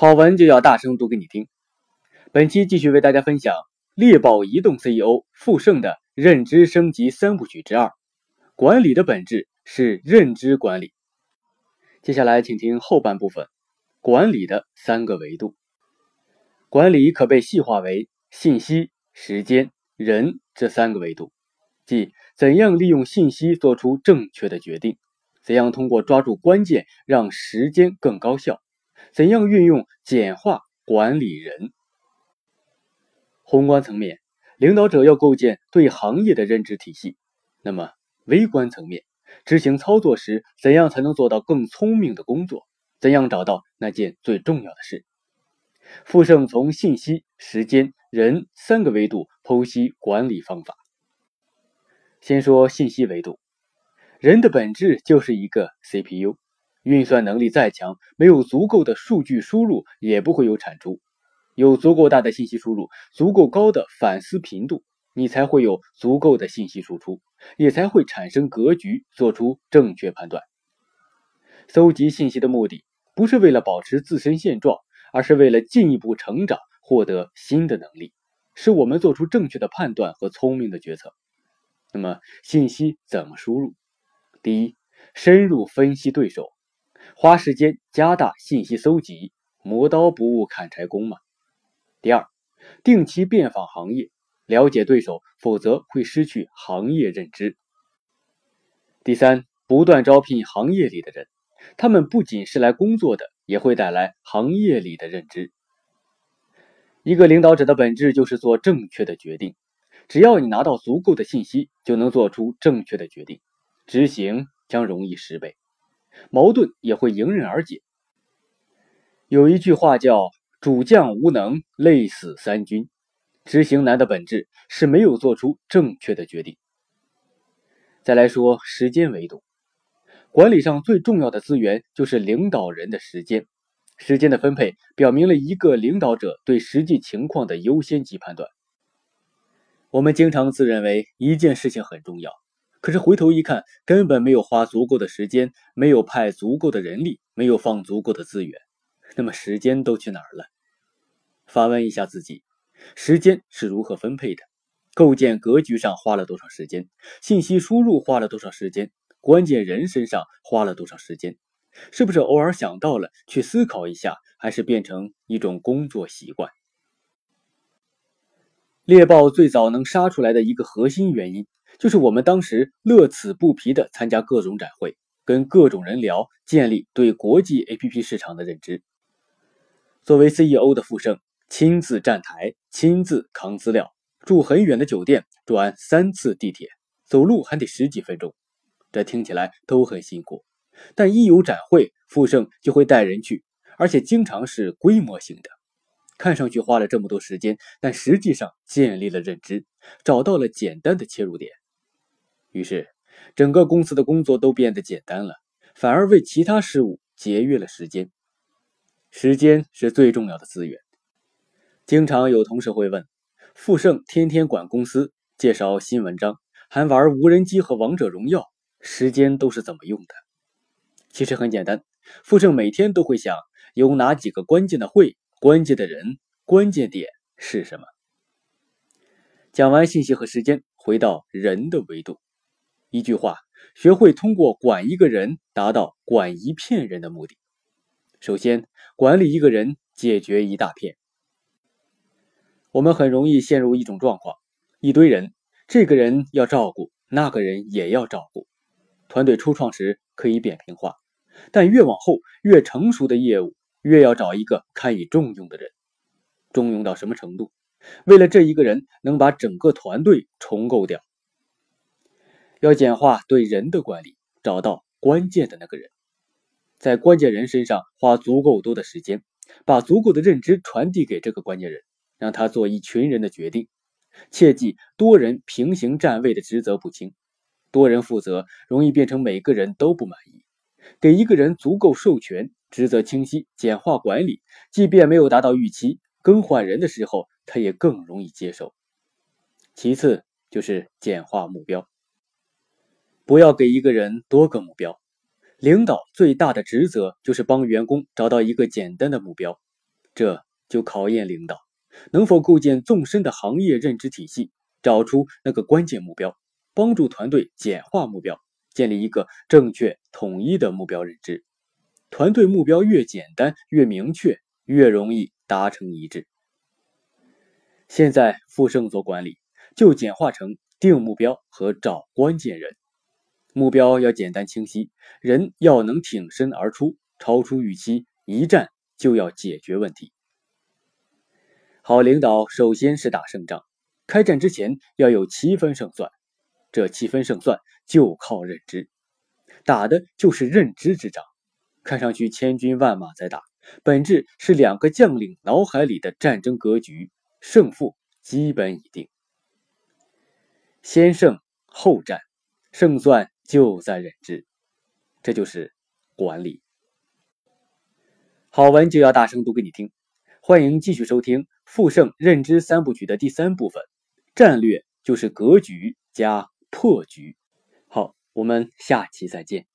好文就要大声读给你听。本期继续为大家分享猎豹移动 CEO 傅盛的认知升级三部曲之二：管理的本质是认知管理。接下来，请听后半部分：管理的三个维度。管理可被细化为信息、时间、人这三个维度，即怎样利用信息做出正确的决定，怎样通过抓住关键让时间更高效，怎样运用简化管理人。宏观层面，领导者要构建对行业的认知体系；那么微观层面，执行操作时，怎样才能做到更聪明的工作？怎样找到那件最重要的事？傅盛从信息、时间、人三个维度剖析管理方法。先说信息维度，人的本质就是一个 CPU，运算能力再强，没有足够的数据输入，也不会有产出。有足够大的信息输入，足够高的反思频度，你才会有足够的信息输出，也才会产生格局，做出正确判断。搜集信息的目的，不是为了保持自身现状。而是为了进一步成长，获得新的能力，使我们做出正确的判断和聪明的决策。那么，信息怎么输入？第一，深入分析对手，花时间加大信息搜集，磨刀不误砍柴工嘛。第二，定期遍访行业，了解对手，否则会失去行业认知。第三，不断招聘行业里的人，他们不仅是来工作的。也会带来行业里的认知。一个领导者的本质就是做正确的决定。只要你拿到足够的信息，就能做出正确的决定，执行将容易十倍，矛盾也会迎刃而解。有一句话叫“主将无能，累死三军”。执行难的本质是没有做出正确的决定。再来说时间维度。管理上最重要的资源就是领导人的时间，时间的分配表明了一个领导者对实际情况的优先级判断。我们经常自认为一件事情很重要，可是回头一看，根本没有花足够的时间，没有派足够的人力，没有放足够的资源，那么时间都去哪儿了？反问一下自己，时间是如何分配的？构建格局上花了多少时间？信息输入花了多少时间？关键人身上花了多少时间？是不是偶尔想到了去思考一下，还是变成一种工作习惯？猎豹最早能杀出来的一个核心原因，就是我们当时乐此不疲地参加各种展会，跟各种人聊，建立对国际 APP 市场的认知。作为 CEO 的傅盛，亲自站台，亲自扛资料，住很远的酒店，转三次地铁，走路还得十几分钟。这听起来都很辛苦，但一有展会，傅盛就会带人去，而且经常是规模性的。看上去花了这么多时间，但实际上建立了认知，找到了简单的切入点。于是，整个公司的工作都变得简单了，反而为其他事务节约了时间。时间是最重要的资源。经常有同事会问：傅盛天天管公司，介绍新文章，还玩无人机和王者荣耀。时间都是怎么用的？其实很简单，傅盛每天都会想有哪几个关键的会、关键的人、关键点是什么。讲完信息和时间，回到人的维度。一句话，学会通过管一个人达到管一片人的目的。首先，管理一个人，解决一大片。我们很容易陷入一种状况：一堆人，这个人要照顾，那个人也要照顾。团队初创时可以扁平化，但越往后越成熟的业务，越要找一个堪以重用的人。重用到什么程度？为了这一个人能把整个团队重构掉。要简化对人的管理，找到关键的那个人，在关键人身上花足够多的时间，把足够的认知传递给这个关键人，让他做一群人的决定。切记多人平行站位的职责不清。多人负责容易变成每个人都不满意，给一个人足够授权，职责清晰，简化管理，即便没有达到预期，更换人的时候他也更容易接受。其次就是简化目标，不要给一个人多个目标。领导最大的职责就是帮员工找到一个简单的目标，这就考验领导能否构建纵深的行业认知体系，找出那个关键目标，帮助团队简化目标，建立一个正确统一的目标认知。团队目标越简单越明确，越容易达成一致。现在富盛做管理，就简化成定目标和找关键人。目标要简单清晰，人要能挺身而出，超出预期，一战就要解决问题。好领导首先是打胜仗，开战之前要有七分胜算，这七分胜算就靠认知，打的就是认知之仗。看上去千军万马在打，本质是两个将领脑海里的战争格局，胜负基本已定。先胜后战，胜算就在认知，这就是管理。好文就要大声读给你听，欢迎继续收听富盛认知三部曲的第三部分：战略就是格局加破局。好，我们下期再见。